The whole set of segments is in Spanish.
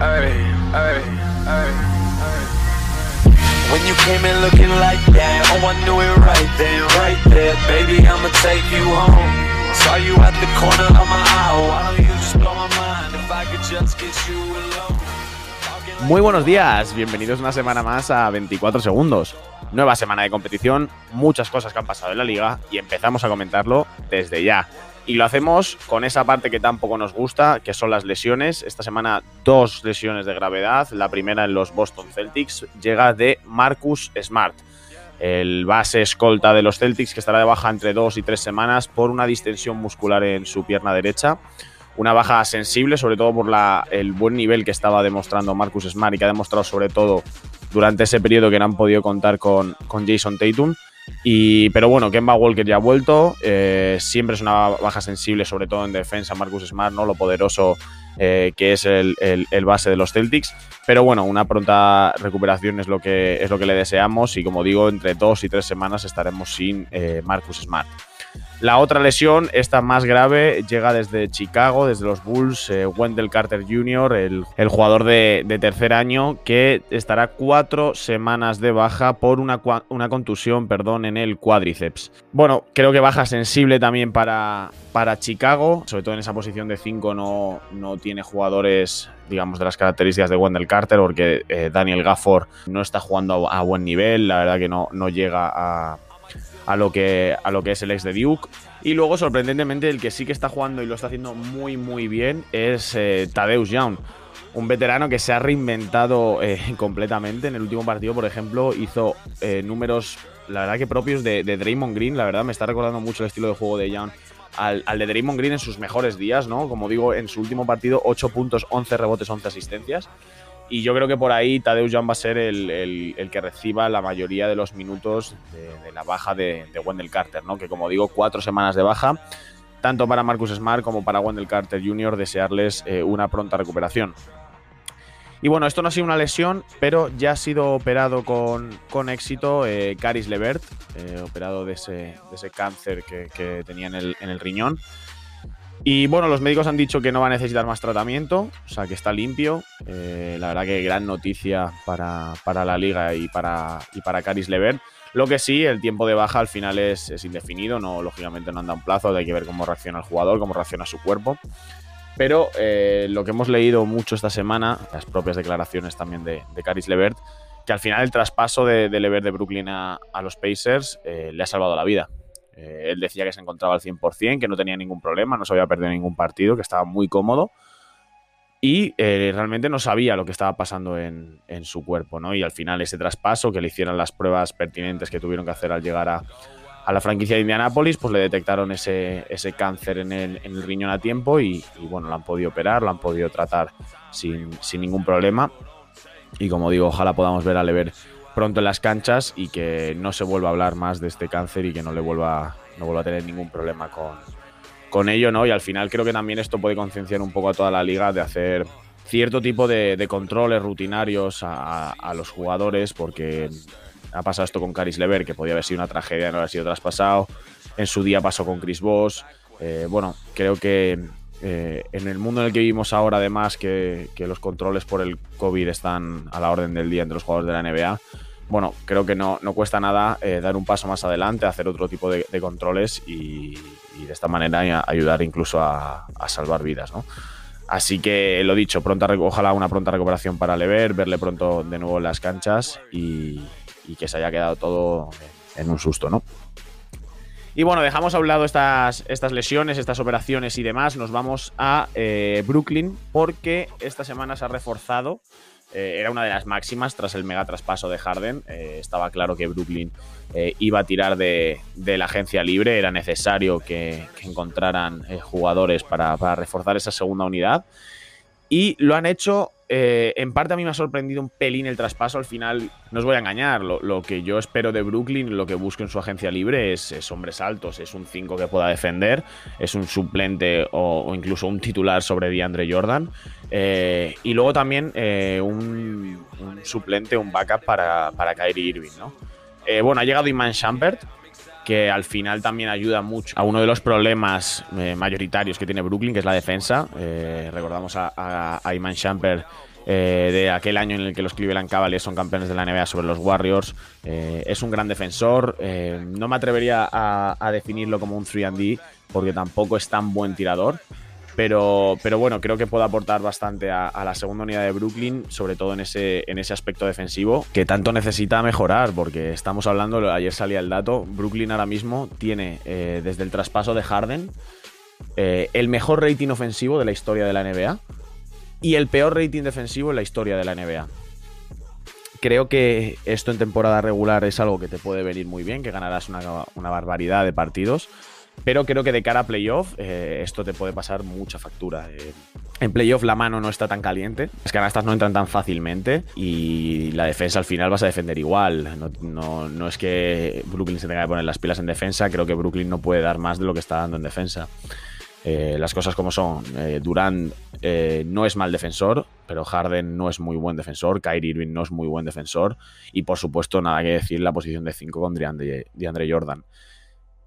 ay, ay, ay, When you came in looking like that, oh I knew it right then, right there. Baby, I'ma take you home. Saw you at the corner of my eye. Why don't you just blow my mind if I could just get you alone? Muy buenos días, bienvenidos una semana más a 24 segundos. Nueva semana de competición, muchas cosas que han pasado en la liga y empezamos a comentarlo desde ya. Y lo hacemos con esa parte que tampoco nos gusta, que son las lesiones. Esta semana dos lesiones de gravedad. La primera en los Boston Celtics llega de Marcus Smart, el base escolta de los Celtics que estará de baja entre dos y tres semanas por una distensión muscular en su pierna derecha. Una baja sensible, sobre todo por el buen nivel que estaba demostrando Marcus Smart y que ha demostrado sobre todo durante ese periodo que no han podido contar con, con Jason Tatum. Y, pero bueno, Kemba Walker ya ha vuelto. eh, siempre es una baja sensible, sobre todo en defensa. Marcus Smart, ¿no? Lo poderoso eh, que es el, base de los Celtics. Pero bueno, una pronta recuperación es lo que, es lo que le deseamos. Y como digo, entre dos y tres semanas estaremos sin eh, Marcus Smart. La otra lesión, esta más grave, llega desde Chicago, desde los Bulls, eh, Wendell Carter Jr., el, jugador de, tercer año, que estará cuatro semanas de baja por una, una contusión perdón, en el cuádriceps. Bueno, creo que baja sensible también para, para Chicago, sobre todo en esa posición de 5 no, no tiene jugadores digamos, de las características de Wendell Carter, porque eh, Daniel Gafford no está jugando a, a buen nivel, la verdad que no, no llega a, a lo que, a lo que es el ex de Duke. Y luego, sorprendentemente, el que sí que está jugando y lo está haciendo muy, muy bien es eh, Tadeusz Young. Un veterano que se ha reinventado eh, completamente. En el último partido, por ejemplo, hizo eh, números, la verdad que propios de, Draymond Green. La verdad me está recordando mucho el estilo de juego de Young al, al de Draymond Green en sus mejores días, ¿no? Como digo, en su último partido, 8 puntos, 11 rebotes, 11 asistencias. Y yo creo que por ahí Tadeusz Young va a ser el, el- que reciba la mayoría de los minutos de, la baja de, de Wendell Carter, ¿no? Que como digo, cuatro semanas de baja, tanto para Marcus Smart como para Wendell Carter Jr. desearles eh, una pronta recuperación. Y bueno, esto no ha sido una lesión, pero ya ha sido operado con, con éxito eh, Caris Levert, eh, operado de ese, ese cáncer que, que tenía en el, en el riñón. Y bueno, los médicos han dicho que no va a necesitar más tratamiento, o sea que está limpio. Eh, la verdad que gran noticia para, para la liga y para, y para Caris Levert. Lo que sí, el tiempo de baja al final es, es indefinido, no, lógicamente no anda un plazo, hay que ver cómo reacciona el jugador, cómo reacciona su cuerpo. Pero eh, lo que hemos leído mucho esta semana, las propias declaraciones también de, Caris Levert, que al final el traspaso de, de Levert de Brooklyn a, a los Pacers eh, le ha salvado la vida. Eh, él decía que se encontraba al 100%, que no tenía ningún problema, no se había perdido ningún partido, que estaba muy cómodo. Y eh, realmente no sabía lo que estaba pasando en, su cuerpo, ¿no? Y al final ese traspaso, que le hicieran las pruebas pertinentes que tuvieron que hacer al llegar a, la franquicia de Indianapolis, pues le detectaron ese, cáncer en el, en el riñón a tiempo y, y, bueno, lo han podido operar, lo han podido tratar sin, sin ningún problema. Y como digo, ojalá podamos ver a Lever pronto en las canchas y que no se vuelva a hablar más de este cáncer y que no le vuelva, no vuelva a tener ningún problema con, con ello, ¿no? Y al final creo que también esto puede concienciar un poco a toda la liga de hacer cierto tipo de, controles rutinarios a, los jugadores, porque ha pasado esto con Caris Lever, que podía haber sido una tragedia, no haber sido traspasado. En su día pasó con Chris Voss. Eh, bueno, creo que eh, en el mundo en el que vivimos ahora, además, que, los controles por el COVID están a la orden del día entre los jugadores de la NBA, bueno, creo que no, no cuesta nada eh, dar un paso más adelante, hacer otro tipo de, controles y, de esta manera ayudar incluso a, salvar vidas, ¿no? Así que lo dicho, pronta, ojalá una pronta recuperación para Lever, verle pronto de nuevo en las canchas y, y que se haya quedado todo en un susto, ¿no? Y bueno, dejamos a un lado estas, estas lesiones, estas operaciones y demás. Nos vamos a eh, Brooklyn porque esta semana se ha reforzado. Eh, era una de las máximas tras el mega traspaso de Harden. Eh, estaba claro que Brooklyn eh, iba a tirar de, de, la agencia libre. Era necesario que, que encontraran jugadores para, para, reforzar esa segunda unidad. Y lo han hecho. eh, en parte a mí me ha sorprendido un pelín el traspaso. Al final, no os voy a engañar. Lo, lo que yo espero de Brooklyn, lo que busco en su agencia libre es, es hombres altos. Es un 5 que pueda defender. Es un suplente o, incluso un titular sobre DeAndre Jordan. Eh, y luego también eh, un, suplente, un backup para, para Kyrie Irving, ¿no? Bueno, ha llegado Iman Shumpert, que al final también ayuda mucho a uno de los problemas eh, mayoritarios que tiene Brooklyn, que es la defensa. Eh, recordamos a, a, a Iman Shumpert de aquel año en el que los Cleveland Cavaliers son campeones de la NBA sobre los Warriors. es un gran defensor. no me atrevería a, definirlo como un 3D porque tampoco es tan buen tirador. Pero, pero bueno, creo que puede aportar bastante a, la segunda unidad de Brooklyn, sobre todo en ese, en ese aspecto defensivo, que tanto necesita mejorar, porque estamos hablando, ayer salía el dato, Brooklyn ahora mismo tiene, eh, desde el traspaso de Harden, eh, el mejor rating ofensivo de la historia de la NBA y el peor rating defensivo en la historia de la NBA. Creo que esto en temporada regular es algo que te puede venir muy bien, que ganarás una, una barbaridad de partidos. Pero creo que de cara a playoff, eh, esto te puede pasar mucha factura. Eh, en playoff la mano no está tan caliente, las canastas no entran tan fácilmente y la defensa al final vas a defender igual. No, es que Brooklyn se tenga que poner las pilas en defensa, creo que Brooklyn no puede dar más de lo que está dando en defensa. Eh, las cosas como son. Durán no es mal defensor, pero Harden no es muy buen defensor. Kyrie Irving no es muy buen defensor. Y por supuesto, nada que decir la posición de 5 con DeAndre Jordan.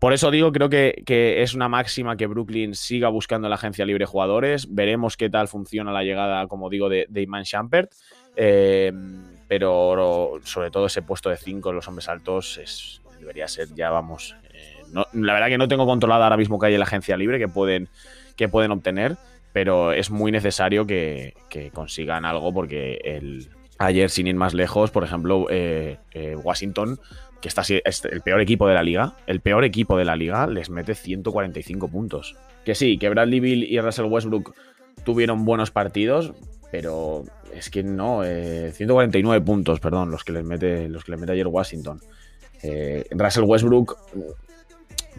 Por eso digo, creo que, es una máxima que Brooklyn siga buscando en la agencia libre jugadores. Veremos qué tal funciona la llegada, como digo, de, Iman Shumpert. Eh, pero sobre todo ese puesto de 5 los hombres altos es, debería ser ya, vamos. Eh, la verdad que no tengo controlada ahora mismo que hay en la agencia libre que pueden, que pueden obtener, pero es muy necesario que, consigan algo porque el, ayer, sin ir más lejos, por ejemplo, eh, Washington que está es el peor equipo de la liga, el peor equipo de la liga les mete 145 puntos. Que sí, que Bradley Bill y Russell Westbrook tuvieron buenos partidos, pero es que no, 149 eh, puntos, perdón, los que les mete, los que les mete ayer Washington. Eh, Russell Westbrook,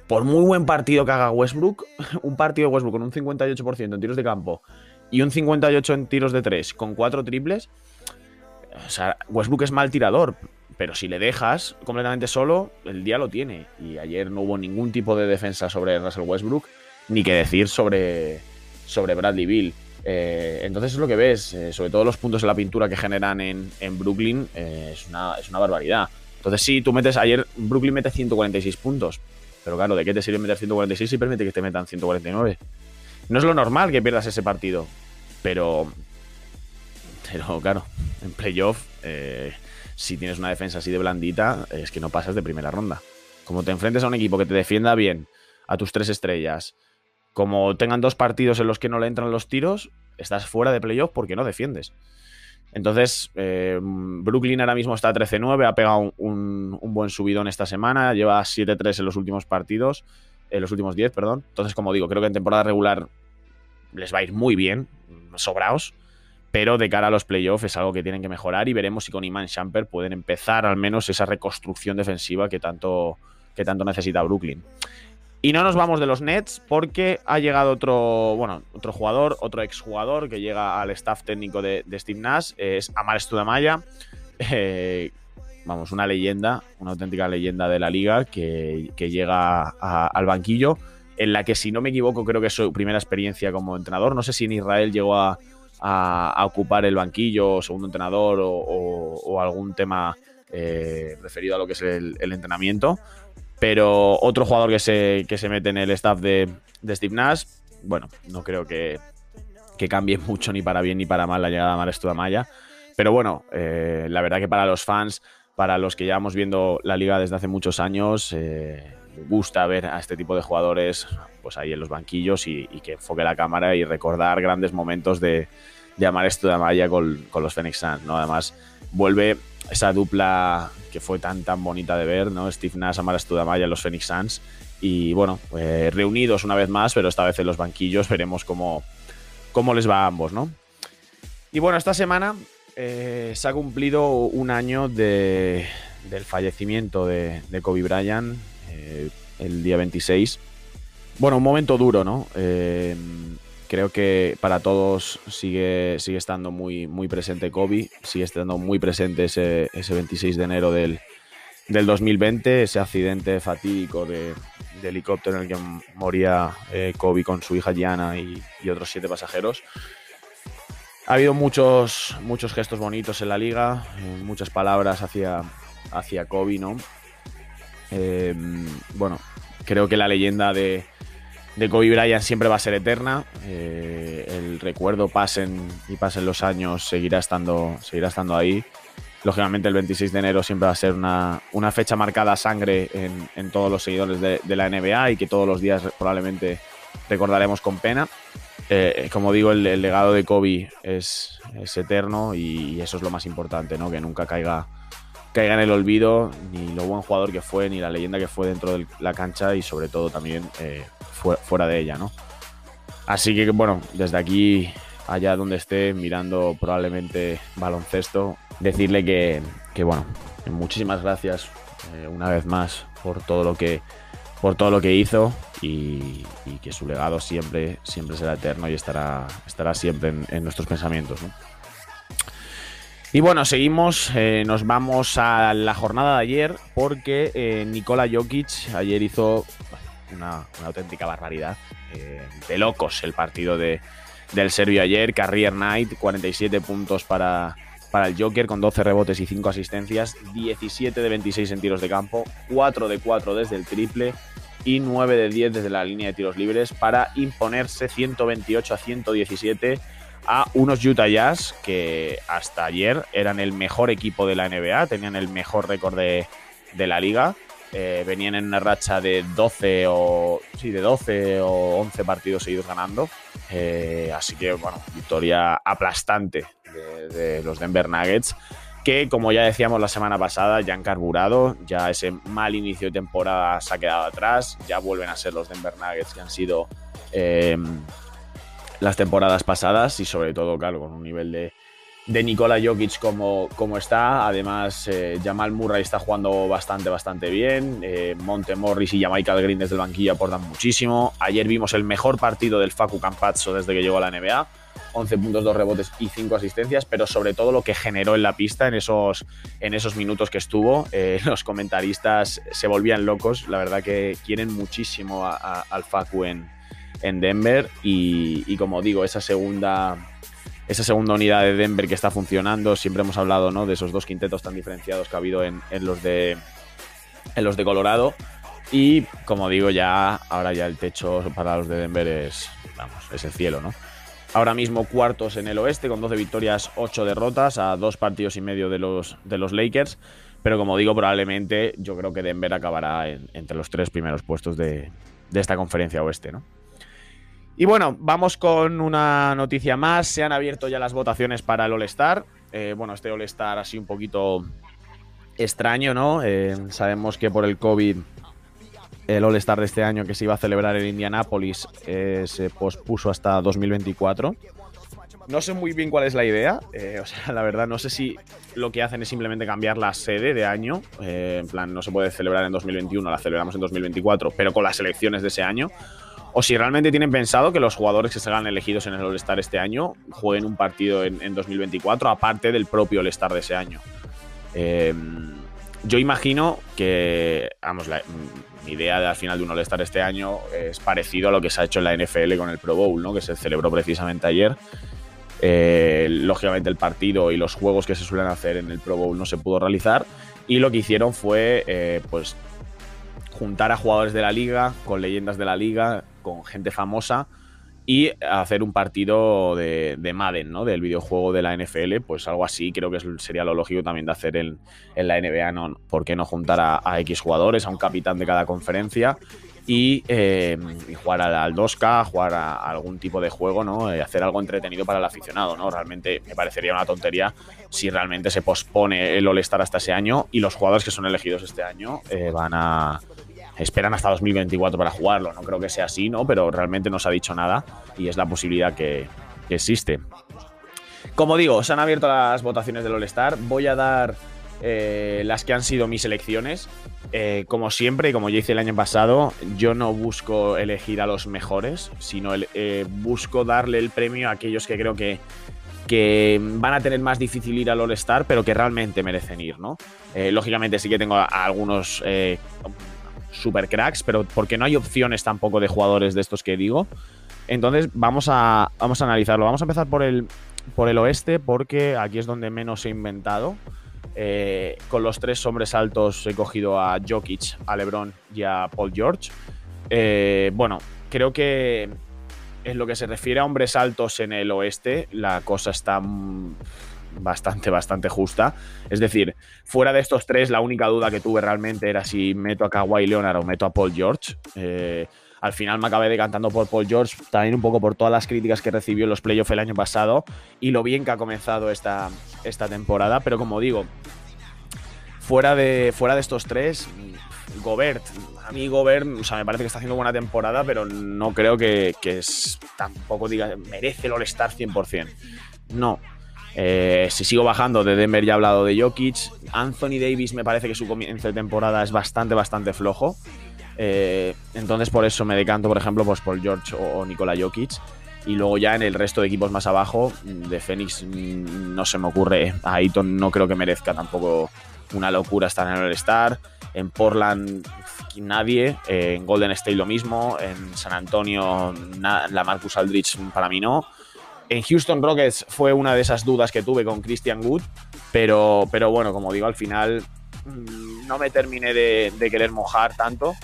por muy buen partido que haga Westbrook, un partido de Westbrook con un 58% en tiros de campo y un 58% en tiros de 3 con 4 triples, o sea, Westbrook es mal tirador, pero si le dejas completamente solo, el día lo tiene. Y ayer no hubo ningún tipo de defensa sobre Russell Westbrook, ni que decir sobre, sobre Bradley Bill. Eh, entonces es lo que ves, eh, sobre todo los puntos en la pintura que generan en, Brooklyn, eh, es, una, es una barbaridad. Entonces sí, tú metes, ayer Brooklyn mete 146 puntos, pero claro, ¿de qué te sirve meter 146 si permite que te metan 149? No es lo normal que pierdas ese partido, pero, pero claro, en playoff si tienes una defensa así de blandita, es que no pasas de primera ronda. Como te enfrentes a un equipo que te defienda bien a tus tres estrellas, como tengan dos partidos en los que no le entran los tiros, estás fuera de playoff porque no defiendes. Entonces, eh, Brooklyn ahora mismo está 13-9, ha pegado un, buen subidón esta semana, lleva 7-3 en los últimos partidos, en los últimos 10, perdón. Entonces, como digo, creo que en temporada regular les va a ir muy bien, sobraos pero de cara a los playoffs es algo que tienen que mejorar y veremos si con Iman Shumpert pueden empezar al menos esa reconstrucción defensiva que tanto, que tanto necesita Brooklyn. Y no nos vamos de los Nets porque ha llegado otro, bueno, otro jugador, otro exjugador que llega al staff técnico de, Steve Nash, es Amar Studamaya. Eh, vamos, una leyenda, una auténtica leyenda de la liga que, llega al banquillo, en la que si no me equivoco creo que es su primera experiencia como entrenador. No sé si en Israel llegó a, a, ocupar el banquillo, segundo entrenador o, algún tema eh, referido a lo que es el, entrenamiento. Pero otro jugador que se, se mete en el staff de, Steve Nash, bueno, no creo que, cambie mucho ni para bien ni para mal la llegada de Maresto Maya. Pero bueno, eh, la verdad que para los fans, para los que llevamos viendo la liga desde hace muchos años, eh, gusta ver a este tipo de jugadores pues ahí en los banquillos y, que enfoque la cámara y recordar grandes momentos de, de Amar esto con, los Phoenix Suns, ¿no? Además, vuelve esa dupla que fue tan tan bonita de ver, ¿no? Steve Nash, Amar Studamaya, los Phoenix Suns. Y bueno, pues, reunidos una vez más, pero esta vez en los banquillos, veremos cómo, cómo les va a ambos, ¿no? Y bueno, esta semana eh, se ha cumplido un año de, del fallecimiento de, Kobe Bryant, eh, el día 26. Bueno, un momento duro, ¿no? Eh, creo que para todos sigue, sigue estando muy, muy presente Kobe, sigue estando muy presente ese, 26 de enero del, 2020, ese accidente fatídico de, helicóptero en el que moría Kobe con su hija Gianna y, otros siete pasajeros. Ha habido muchos, muchos gestos bonitos en la liga, muchas palabras hacia, hacia Kobe, ¿no? Eh, bueno, creo que la leyenda de, de Kobe Bryant siempre va a ser eterna. Eh, el recuerdo pasen y pasen los años, seguirá estando, seguirá estando ahí. Lógicamente el 26 de enero siempre va a ser una, fecha marcada a sangre en, todos los seguidores de, la NBA y que todos los días probablemente recordaremos con pena. Eh, como digo, el, legado de Kobe es, eterno y, eso es lo más importante, ¿no? que nunca caiga, caiga en el olvido ni lo buen jugador que fue, ni la leyenda que fue dentro de la cancha y sobre todo también eh, fuera de ella. ¿no? Así que bueno, desde aquí allá donde esté mirando probablemente baloncesto, decirle que, bueno, muchísimas gracias eh, una vez más por todo lo que por todo lo que hizo y, que su legado siempre, siempre será eterno y estará, estará siempre en, nuestros pensamientos. Y bueno, seguimos, eh, nos vamos a la jornada de ayer porque eh, Nikola Jokic ayer hizo una, auténtica barbaridad. de locos el partido de, del serbio ayer. Carrier Knight, 47 puntos para, para el Joker con 12 rebotes y 5 asistencias, 17 de 26 en tiros de campo, 4 de 4 desde el triple y 9 de 10 desde la línea de tiros libres para imponerse 128 a 117 a unos Utah Jazz que hasta ayer eran el mejor equipo de la NBA, tenían el mejor récord de, de la liga eh, venían en una racha de 12 o sí, de 12 o 11 partidos seguidos ganando. Eh, así que, bueno, victoria aplastante de, los Denver Nuggets, que como ya decíamos la semana pasada, ya han carburado, ya ese mal inicio de temporada se ha quedado atrás, ya vuelven a ser los Denver Nuggets que han sido eh, las temporadas pasadas y sobre todo, claro, con un nivel de, de Nikola Jokic como, como está. Además, eh, Jamal Murray está jugando bastante, bastante bien. Eh, Monte Morris y Jamaica Green desde el banquillo aportan muchísimo. Ayer vimos el mejor partido del Facu Campazzo desde que llegó a la NBA. 11 puntos, 2 rebotes y 5 asistencias, pero sobre todo lo que generó en la pista en esos, en esos minutos que estuvo. Eh, los comentaristas se volvían locos. La verdad que quieren muchísimo al Facu en, en Denver. Y, como digo, esa segunda esa segunda unidad de Denver que está funcionando. Siempre hemos hablado ¿no? de esos dos quintetos tan diferenciados que ha habido en, los, de, en los de Colorado. Y como digo, ya ahora ya el techo para los de Denver es, vamos, es el cielo, ¿no? Ahora mismo cuartos en el oeste con 12 victorias, 8 derrotas a dos partidos y medio de los, de los Lakers. Pero como digo, probablemente yo creo que Denver acabará entre los tres primeros puestos de, de esta conferencia oeste, ¿no? Y bueno, vamos con una noticia más. Se han abierto ya las votaciones para el All-Star. Eh, bueno, este All-Star sido un poquito extraño, ¿no? Eh, sabemos que por el COVID el All-Star de este año que se iba a celebrar en Indianápolis eh, se pospuso hasta 2024. No sé muy bien cuál es la idea. o sea, la verdad, no sé si lo que hacen es simplemente cambiar la sede de año. en plan, no se puede celebrar en 2021, la celebramos en 2024, pero con las elecciones de ese año o si realmente tienen pensado que los jugadores que serán elegidos en el All-Star este año jueguen un partido en, 2024, aparte del propio All-Star de ese año. Em, yo imagino que, vamos, mi idea de, al final de un All-Star este año es parecido a lo que se ha hecho en la NFL con el Pro Bowl, ¿no? que se celebró precisamente ayer. Eh, lógicamente el partido y los juegos que se suelen hacer en el Pro Bowl no se pudo realizar y lo que hicieron fue eh, pues juntar a jugadores de la liga con leyendas de la liga con gente famosa y hacer un partido de, Madden, ¿no? Del videojuego de la NFL, pues algo así creo que sería lo lógico también de hacer en, la NBA, ¿no? ¿Por qué no juntar a, X jugadores, a un capitán de cada conferencia y, eh, jugar al, 2K, jugar a, algún tipo de juego, ¿no? Eh, hacer algo entretenido para el aficionado, ¿no? Realmente me parecería una tontería si realmente se pospone el All-Star hasta ese año y los jugadores que son elegidos este año eh, van a esperan hasta 2024 para jugarlo. No creo que sea así, ¿no? Pero realmente no se ha dicho nada y es la posibilidad que, existe. Como digo, se han abierto las votaciones del All-Star. Voy a dar eh, las que han sido mis elecciones. Eh, como siempre, y como ya hice el año pasado, yo no busco elegir a los mejores, sino eh, busco darle el premio a aquellos que creo que, que van a tener más difícil ir al All-Star, pero que realmente merecen ir, ¿no? lógicamente sí que tengo algunos super cracks, pero porque no hay opciones tampoco de jugadores de estos que digo. Entonces vamos a, vamos a analizarlo. Vamos a empezar por el, por el oeste porque aquí es donde menos he inventado. Eh, con los tres hombres altos he cogido a Jokic, a LeBron y a Paul George. Eh, bueno, creo que en lo que se refiere a hombres altos en el oeste, la cosa está bastante, bastante justa. Es decir, fuera de estos tres, la única duda que tuve realmente era si meto a Kawhi Leonard o meto a Paul George. Eh, al final me acabé decantando por Paul George, también un poco por todas las críticas que recibió en los playoffs el año pasado y lo bien que ha comenzado esta, esta temporada. Pero como digo, fuera de, fuera de estos tres, Gobert, a mí Gobert, o sea, me parece que está haciendo buena temporada, pero no creo que, es, tampoco diga, merece el All-Star 100%. No. Eh, si sigo bajando, de Denver ya he hablado de Jokic. Anthony Davis me parece que su comienzo de temporada es bastante, bastante flojo. Eh, entonces por eso me decanto, por ejemplo, pues por George o, Nikola Jokic. Y luego ya en el resto de equipos más abajo, de Phoenix mm, no se me ocurre. A Ayton no creo que merezca tampoco una locura estar en el All-Star. En Portland nadie, en Golden State lo mismo, en San Antonio la Marcus Aldrich para mí no. En Houston Rockets fue una de esas dudas que tuve con Christian Wood, pero, pero bueno, como digo, al final mm, no me terminé de querer mojar tanto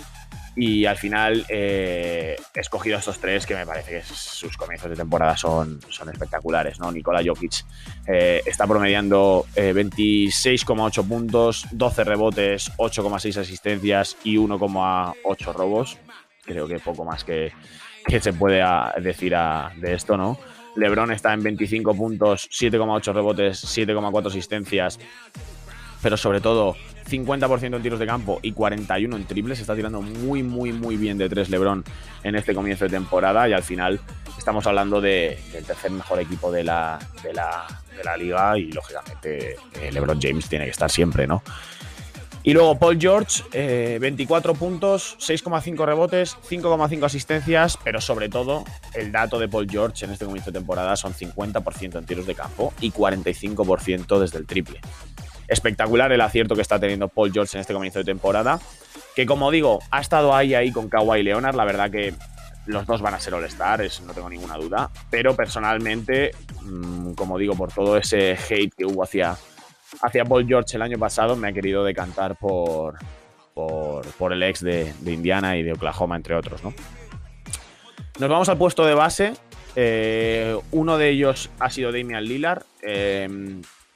y al final eh, he escogido estos tres que me parece que sus comienzos de temporada son, son espectaculares. ¿no? Nikola Jokic eh, está promediando 26,8 eh, puntos, 12 rebotes, 8,6 asistencias y 1,8 robos. Creo que poco más que, que se puede decir de esto, ¿no? LeBron está en 25 puntos, 7,8 rebotes, 7,4 asistencias, pero sobre todo 50% en tiros de campo y 41 en triples. Está tirando muy, muy, muy bien de tres LeBron en este comienzo de temporada y al final estamos hablando del tercer mejor equipo de la, de la, liga y lógicamente eh, LeBron James tiene que estar siempre, ¿no? Y luego Paul George, 24 eh, puntos, 6,5 rebotes, 5,5 asistencias, pero sobre todo el dato de Paul George en este comienzo de temporada son 50% en tiros de campo y 45% desde el triple espectacular el acierto que está teniendo Paul George en este comienzo de temporada. Que como digo, ha estado ahí ahí con Kawhi Leonard. La verdad que los dos van a ser All-Star, no tengo ninguna duda. Pero personalmente, mm, como digo, por todo ese hate que hubo hacia, hacia Paul George el año pasado, me ha querido decantar por, por, el ex de, Indiana y de Oklahoma, entre otros. ¿no? Nos vamos al puesto de base. Eh, uno de ellos ha sido Damian Lillard. Eh,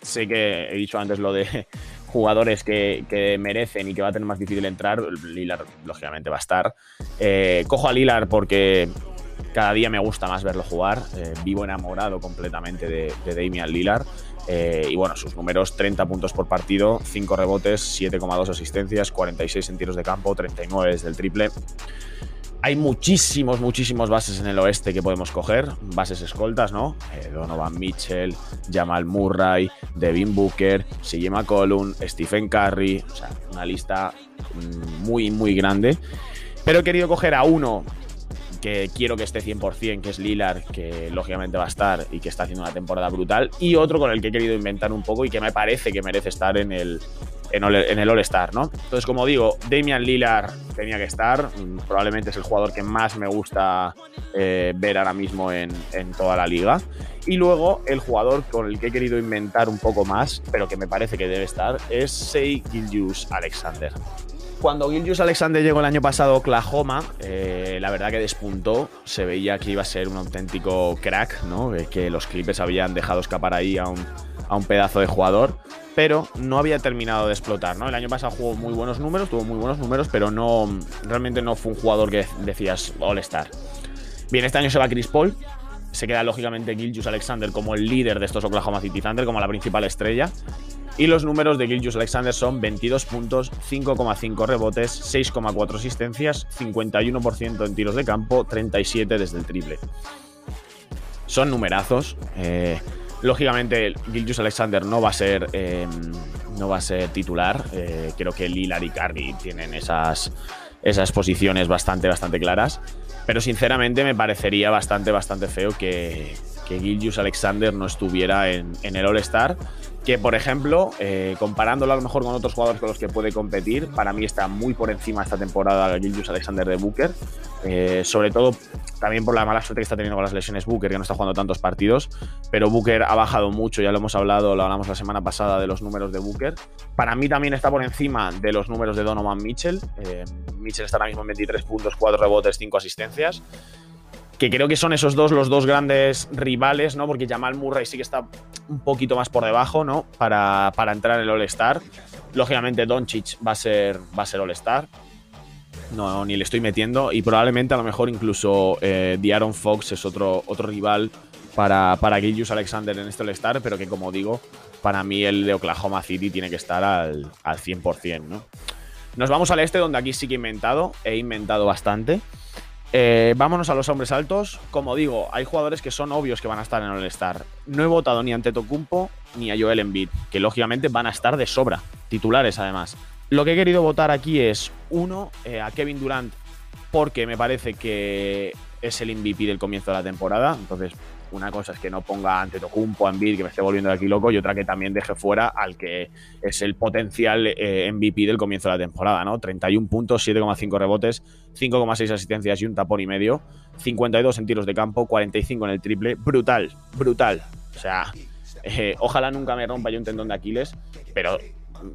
sé que he dicho antes lo de jugadores que, merecen y que va a tener más difícil entrar. Lilar, lógicamente, va a estar. Eh, cojo a Lilar porque cada día me gusta más verlo jugar. Eh, vivo enamorado completamente de, Damian Lillard. Eh, y bueno, sus números: 30 puntos por partido, 5 rebotes, 7,2 asistencias, 46 en tiros de campo, 39 desde el triple. Hay muchísimos, muchísimos bases en el oeste que podemos coger, bases escoltas, ¿no? Eh, Donovan Mitchell, Jamal Murray, Devin Booker, CJ McCollum, Stephen Curry, o sea, una lista mm, muy, muy grande. Pero he querido coger a uno que quiero que esté 100%, que es Lillard, que lógicamente va a estar y que está haciendo una temporada brutal, y otro con el que he querido inventar un poco y que me parece que merece estar en el, en, el All-Star, ¿no? Entonces, como digo, Damian Lillard tenía que estar. Mm, probablemente es el jugador que más me gusta eh, ver ahora mismo en, toda la liga. Y luego, el jugador con el que he querido inventar un poco más, pero que me parece que debe estar, es Sei Gilgius Alexander. Cuando Gilgius Alexander llegó el año pasado a Oklahoma, eh, la verdad que despuntó. Se veía que iba a ser un auténtico crack, ¿no? que los Clippers habían dejado escapar ahí a un, a un pedazo de jugador pero no había terminado de explotar, ¿no? El año pasado jugó muy buenos números, tuvo muy buenos números, pero no realmente no fue un jugador que decías All-Star. Bien, este año se va Chris Paul, se queda lógicamente Gilgius Alexander como el líder de estos Oklahoma City Thunder, como la principal estrella. Y los números de Gilgius Alexander son 22 puntos, 5,5 rebotes, 6,4 asistencias, 51% en tiros de campo, 37 desde el triple. Son numerazos. Eh, Lógicamente, Gilgius Alexander no va a ser, em, no va a ser titular. Eh, creo que Lillard y Curry tienen esas, esas posiciones bastante, bastante claras. Pero sinceramente me parecería bastante, bastante feo que, que Alexander no estuviera en, el All-Star. Que, por ejemplo, eh, comparándolo a lo mejor con otros jugadores con los que puede competir, para mí está muy por encima esta temporada Gilgius Alexander de Booker. Eh, sobre todo también por la mala suerte que está teniendo con las lesiones Booker, que no está jugando tantos partidos. Pero Booker ha bajado mucho, ya lo hemos hablado, lo hablamos la semana pasada de los números de Booker. Para mí también está por encima de los números de Donovan Mitchell. Eh, Mitchell está ahora mismo en 23 puntos, 4 rebotes, 5 asistencias que creo que son esos dos los dos grandes rivales, ¿no? Porque Jamal Murray sí que está un poquito más por debajo, ¿no? Para, entrar en el All-Star. Lógicamente, Doncic va a ser, ser All-Star. No, ni le estoy metiendo. Y probablemente a lo mejor incluso eh, Fox es otro, otro rival para, para Gillius Alexander en este All-Star, pero que como digo, para mí el de Oklahoma City tiene que estar al, al 100%, ¿no? Nos vamos al este, donde aquí sí que he inventado, he inventado bastante. Eh, vámonos a los hombres altos. Como digo, hay jugadores que son obvios que van a estar en el Star. No he votado ni a Tocumpo ni a Joel Embiid, que lógicamente van a estar de sobra, titulares además. Lo que he querido votar aquí es, uno, eh, a Kevin Durant, porque me parece que es el MVP del comienzo de la temporada. Entonces, una cosa es que no ponga ante Tocumpo, Embiid, que me esté volviendo de aquí loco, y otra que también deje fuera al que es el potencial eh, MVP del comienzo de la temporada, ¿no? 31 puntos, 7,5 rebotes, 5,6 asistencias y un tapón y medio, 52 en tiros de campo, 45 en el triple, brutal, brutal. O sea, eh, ojalá nunca me rompa yo un tendón de Aquiles, pero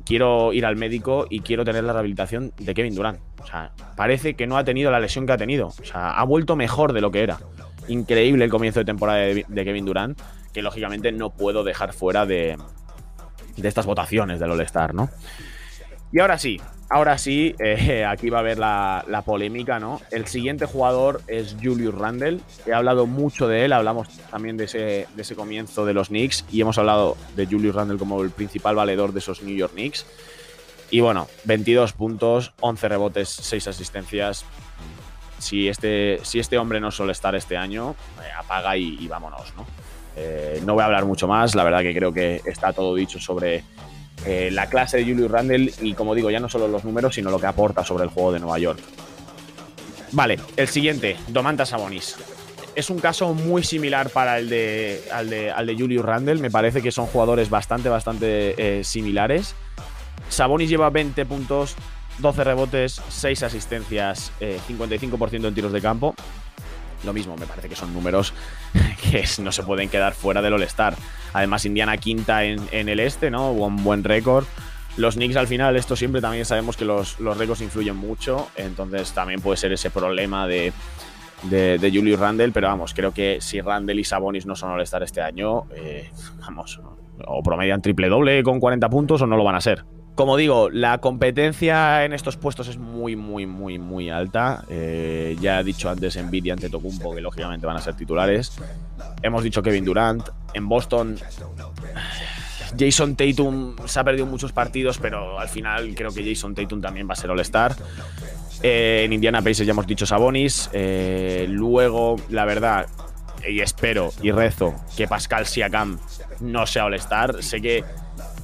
quiero ir al médico y quiero tener la rehabilitación de Kevin Durant. O sea, parece que no ha tenido la lesión que ha tenido. O sea, ha vuelto mejor de lo que era increíble el comienzo de temporada de, Kevin Durant, que lógicamente no puedo dejar fuera de, estas votaciones del All-Star, ¿no? Y ahora sí, ahora sí, eh, aquí va a haber la, polémica, ¿no? El siguiente jugador es Julius Randle. He hablado mucho de él, hablamos también de ese, de ese comienzo de los Knicks y hemos hablado de Julius Randle como el principal valedor de esos New York Knicks. Y bueno, 22 puntos, 11 rebotes, 6 asistencias si este, si este hombre no suele estar este año, eh, apaga y, vámonos, ¿no? Eh, no voy a hablar mucho más, la verdad que creo que está todo dicho sobre eh, la clase de Julius Randle y como digo, ya no solo los números, sino lo que aporta sobre el juego de Nueva York. Vale, el siguiente, Domantas Sabonis. Es un caso muy similar para el de, al, de, al de Julius Randle, me parece que son jugadores bastante, bastante similares. Sabonis lleva 20 puntos, 12 rebotes, 6 asistencias, 55% eh, en tiros de campo. Lo mismo, me parece que son números que no se pueden quedar fuera del All-Star. Además, Indiana quinta en, el este, ¿no? Un buen récord. Los Knicks al final, esto siempre también sabemos que los, los récords influyen mucho, entonces también puede ser ese problema de, de, Julius Randle, pero vamos, creo que si Randle y Sabonis no son All-Star este año, eh, vamos, o promedian triple doble con 40 puntos o no lo van a ser. Como digo, la competencia en estos puestos es muy, muy, muy, muy alta. Eh, ya he dicho antes Nvidia ante Tocumpo, que lógicamente van a ser titulares. Hemos dicho Kevin Durant. En Boston, Jason Tatum se ha perdido muchos partidos, pero al final creo que Jason Tatum también va a ser All-Star. Eh, en Indiana Pacers ya hemos dicho Sabonis. Eh, luego, la verdad, y espero y rezo que Pascal Siakam no sea All-Star. Sé que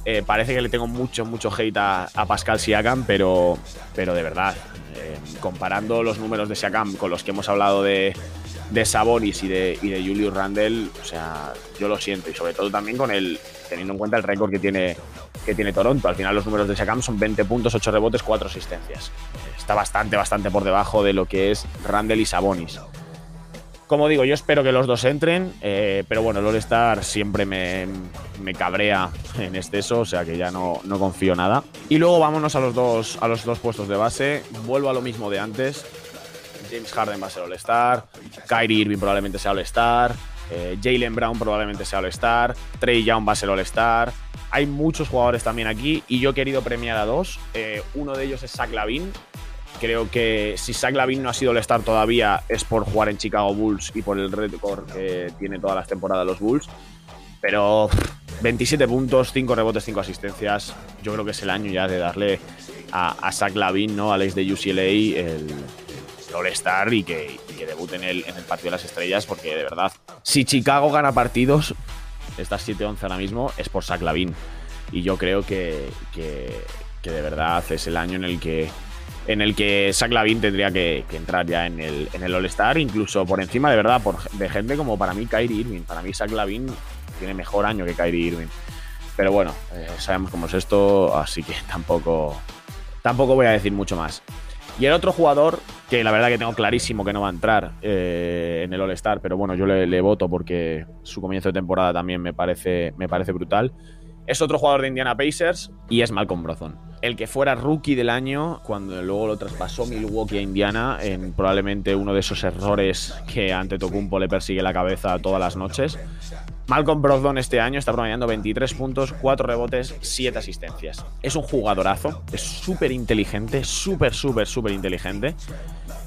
eh, parece que le tengo mucho, mucho hate a, Pascal Siakam, pero, pero de verdad, eh, comparando los números de Siakam con los que hemos hablado de, de Sabonis y de, y de Julius Randle, o sea, yo lo siento. Y sobre todo también con el, teniendo en cuenta el récord que tiene, que tiene Toronto. Al final los números de Siakam son 20 puntos, 8 rebotes, 4 asistencias. Está bastante, bastante por debajo de lo que es Randle y Sabonis. Como digo, yo espero que los dos entren, eh, pero bueno, el All-Star siempre me, cabrea en exceso, o sea que ya no, no, confío nada. Y luego vámonos a los, dos, a los dos puestos de base. Vuelvo a lo mismo de antes. James Harden va a ser All-Star, Kyrie Irving probablemente sea All-Star, eh, Jalen Brown probablemente sea All-Star, Trey Young va a ser All-Star. Hay muchos jugadores también aquí y yo he querido premiar a dos. Eh, uno de ellos es Zach Lavin, Creo que si Zach Lavin no ha sido el star todavía es por jugar en Chicago Bulls y por el récord que tiene todas las temporadas los Bulls. Pero 27 puntos, 5 rebotes, 5 asistencias. Yo creo que es el año ya de darle a, a Zach Lavin, ¿no? Alex de UCLA, el, All-Star y que, debute en el, en el partido de las estrellas, porque de verdad, si Chicago gana partidos, estas 7-11 ahora mismo, es por Zach Lavin. Y yo creo que, que, que de verdad es el año en el que en el que Zach Lavin tendría que, entrar ya en el, en el All-Star, incluso por encima de verdad por, de gente como para mí Kyrie Irving. Para mí Zach Lavin tiene mejor año que Kyrie Irving. Pero bueno, eh, sabemos cómo es esto, así que tampoco, tampoco voy a decir mucho más. Y el otro jugador, que la verdad que tengo clarísimo que no va a entrar eh, en el All-Star, pero bueno, yo le, voto porque su comienzo de temporada también me parece, me parece brutal. Es otro jugador de Indiana Pacers y es Malcolm Brogdon. El que fuera rookie del año cuando luego lo traspasó Milwaukee a Indiana en probablemente uno de esos errores que ante Tocumpo le persigue la cabeza todas las noches. Malcolm Brogdon este año está promediando 23 puntos, 4 rebotes, 7 asistencias. Es un jugadorazo, es súper inteligente, súper, súper, súper inteligente.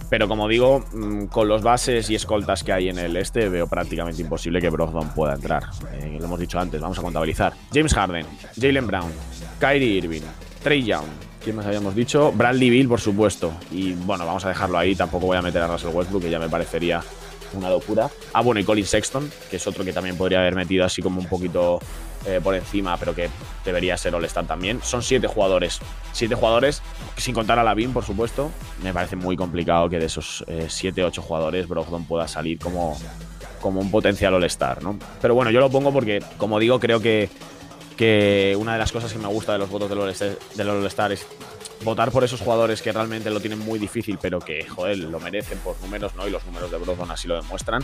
Pero como digo, mm, con los bases y escoltas que hay en el este, veo prácticamente imposible que Brogdon pueda entrar. Eh, lo hemos dicho antes, vamos a contabilizar. James Harden, Jalen Brown, Kyrie Irving, Trey Young. ¿Quién más habíamos dicho? Bradley Bill, por supuesto. Y bueno, vamos a dejarlo ahí. Tampoco voy a meter a Russell Westbrook, que ya me parecería una locura. Ah, bueno, y Colin Sexton, que es otro que también podría haber metido así como un poquito eh, por encima, pero que debería ser All-Star también. Son siete jugadores. Siete jugadores, sin contar a Lavin, por supuesto. Me parece muy complicado que de esos eh, siete, ocho jugadores Brogdon pueda salir como, como un potencial All-Star, ¿no? Pero bueno, yo lo pongo porque, como digo, creo que, que una de las cosas que me gusta de los votos del All-Star es votar por esos jugadores que realmente lo tienen muy difícil, pero que, joder, lo merecen por números, ¿no? Y los números de Brogdon así lo demuestran.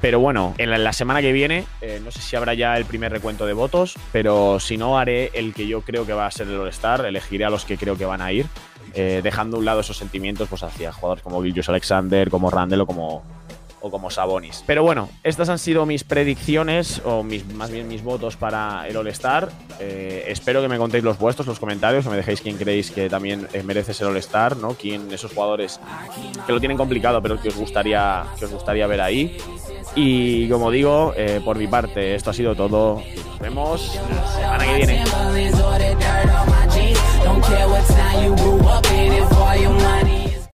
Pero bueno, en la, semana que viene, eh, no sé si habrá ya el primer recuento de votos, pero si no, haré el que yo creo que va a ser el All-Star, elegiré a los que creo que van a ir, eh, dejando a un lado esos sentimientos pues, hacia jugadores como Gilgius Alexander, como Randall o como, o como Sabonis. Pero bueno, estas han sido mis predicciones, o mis, más bien mis votos para el All-Star. Eh, espero que me contéis los vuestros, los comentarios, o me dejéis quién creéis que también eh, merece ser All-Star, ¿no? Quién, esos jugadores que lo tienen complicado, pero que os gustaría, que os gustaría ver ahí. Y como digo, eh, por mi parte, esto ha sido todo. Nos vemos la semana que viene.